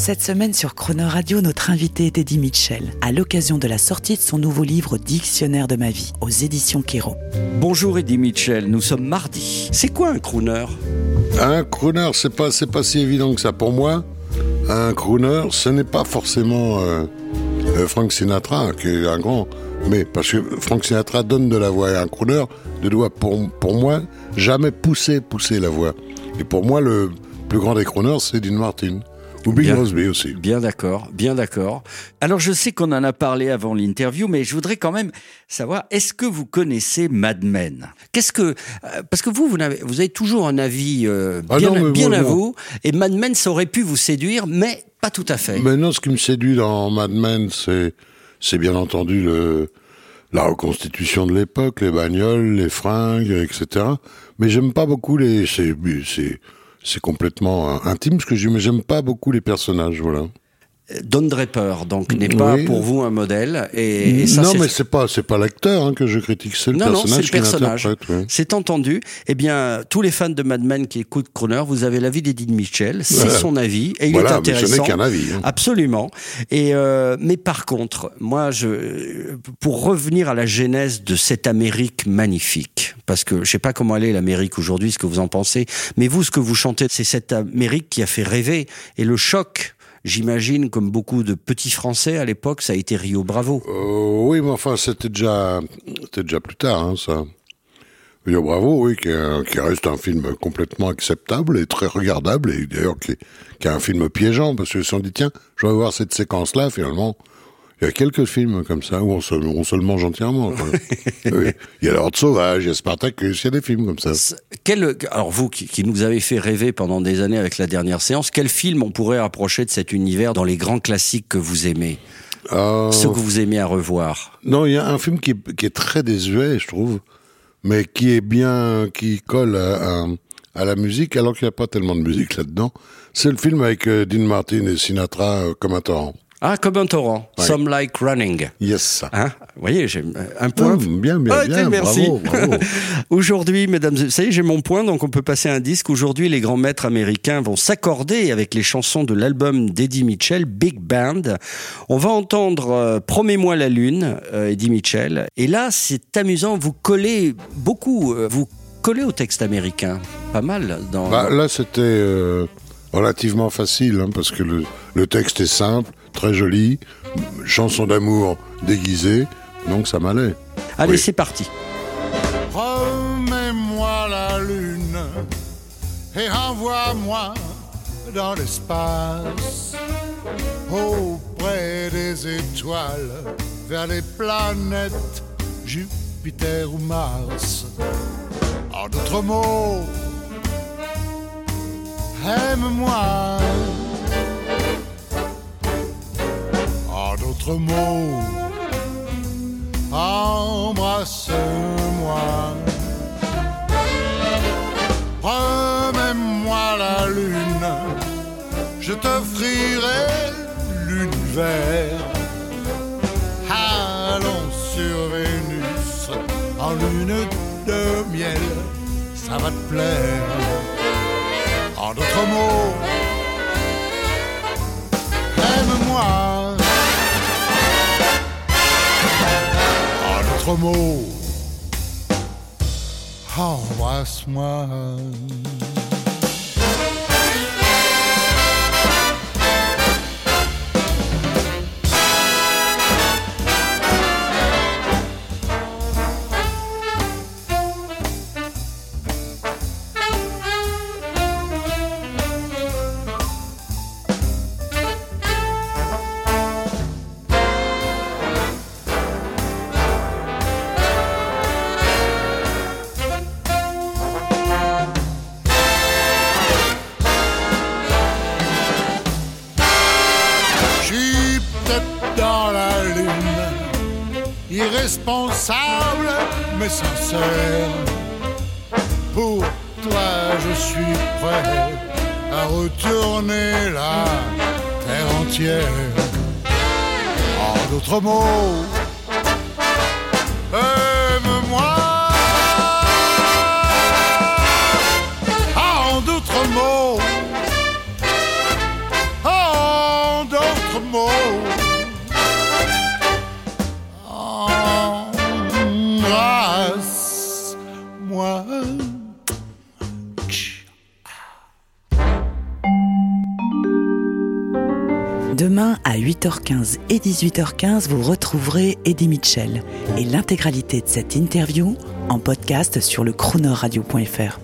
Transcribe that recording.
Cette semaine sur Croner Radio, notre invité est Eddie Mitchell, à l'occasion de la sortie de son nouveau livre Dictionnaire de ma vie, aux éditions Kero. Bonjour Eddie Mitchell, nous sommes mardi. C'est quoi un crooner? Un crooner, c'est pas, c'est pas si évident que ça pour moi. Un crooner, ce n'est pas forcément euh, euh, Frank Sinatra, qui est un grand. Mais parce que Frank Sinatra donne de la voix et un crooner ne doit, pour, pour moi, jamais pousser, pousser la voix. Et pour moi, le plus grand des crooners, c'est Dean Martin. Ou. Crosby aussi. Bien d'accord, bien d'accord. Alors je sais qu'on en a parlé avant l'interview, mais je voudrais quand même savoir, est-ce que vous connaissez Mad Men? Qu'est-ce que... euh, Parce que vous, vous avez, vous avez toujours un avis euh, Ah bien, non, mais bien moi, à non. vous, et Mad Men, ça aurait pu vous séduire, mais pas tout à fait. Maintenant, ce qui me séduit dans Mad Men, c'est, c'est bien entendu le, la reconstitution de l'époque, les bagnoles, les fringues, etc. Mais j'aime pas beaucoup les, c'est, c'est, c'est complètement euh, intime ce que j'aime pas beaucoup les personnages, voilà. Don Draper, donc, n'est pas Oui. pour vous un modèle, et, et ça, non, mais c'est pas, c'est pas l'acteur hein, que je critique, c'est le Non, non, personnage c'est le personnage. ouais. C'est entendu. Eh bien, tous les fans de Mad Men qui écoutent Croner, vous avez l'avis d'Eddie Mitchell. C'est Voilà. son avis et il Voilà, est mais ce intéressant. n'est qu'un avis. hein. Absolument. Et euh, mais par contre, moi, je pour revenir à la genèse de cette Amérique magnifique, parce que je sais pas comment elle est l'Amérique aujourd'hui, ce que vous en pensez, mais vous, ce que vous chantez, c'est cette Amérique qui a fait rêver et le choc. J'imagine, comme beaucoup de petits Français à l'époque, ça a été Rio Bravo. Euh, oui, mais enfin, c'était déjà, déjà plus tard, hein, ça. Rio Bravo, oui, qui, reste un film complètement acceptable et très regardable, et d'ailleurs qui, qui est un film piégeant, parce que si on dit, tiens, je vais voir cette séquence-là, finalement, il y a quelques films comme ça où on se, on se le mange entièrement. quoi. Oui. Il y a l'Ordre Sauvage, il y a Spartacus, il y a des films comme ça. Quel, alors vous qui, qui nous avez fait rêver pendant des années avec la dernière séance, quel film on pourrait rapprocher de cet univers dans les grands classiques que vous aimez, Euh, ceux que vous aimez à revoir Non, il y a un film qui est, qui est très désuet, je trouve, mais qui est bien, qui colle à, à- à la musique, alors qu'il n'y a pas tellement de musique là-dedans. C'est le film avec euh, Dean Martin et Sinatra euh, comme un torrent. Ah, comme un torrent, Ouais. Some Like Running. Yes. Hein? Vous voyez, j'ai un point. Oh, bien, bien, Ah, bien. merci. Bravo, bravo. Aujourd'hui, mesdames, y est, j'ai mon point, donc on peut passer un disque. Aujourd'hui, les grands maîtres américains vont s'accorder avec les chansons de l'album d'Eddie Mitchell, Big Band. On va entendre euh, Promets-moi la lune, euh, Eddie Mitchell. Et là, c'est amusant, vous collez beaucoup, euh, vous collez au texte américain, pas mal. Dans, Bah, là, c'était euh, relativement facile, hein, parce que le, le texte est simple, très joli, chanson d'amour déguisée, donc ça m'allait. Allez, oui. c'est parti. Remets-moi la lune et envoie-moi dans l'espace, auprès des étoiles, vers les planètes Jupiter ou Mars. En d'autres mots, aime-moi. En d'autres mots, embrasse-moi. Remets-moi la lune, je t'offrirai l'univers. Allons sur Vénus en lune de miel, ça va te plaire. En d'autres mots, embrasse-moi. Irresponsable mais sincère. Pour toi, je suis prêt à retourner la terre entière. En d'autres mots, aime-moi. En d'autres mots, en d'autres mots. Demain à 8h15 et 18h15, vous retrouverez Eddie Mitchell et l'intégralité de cette interview en podcast sur le chronoradio.fr.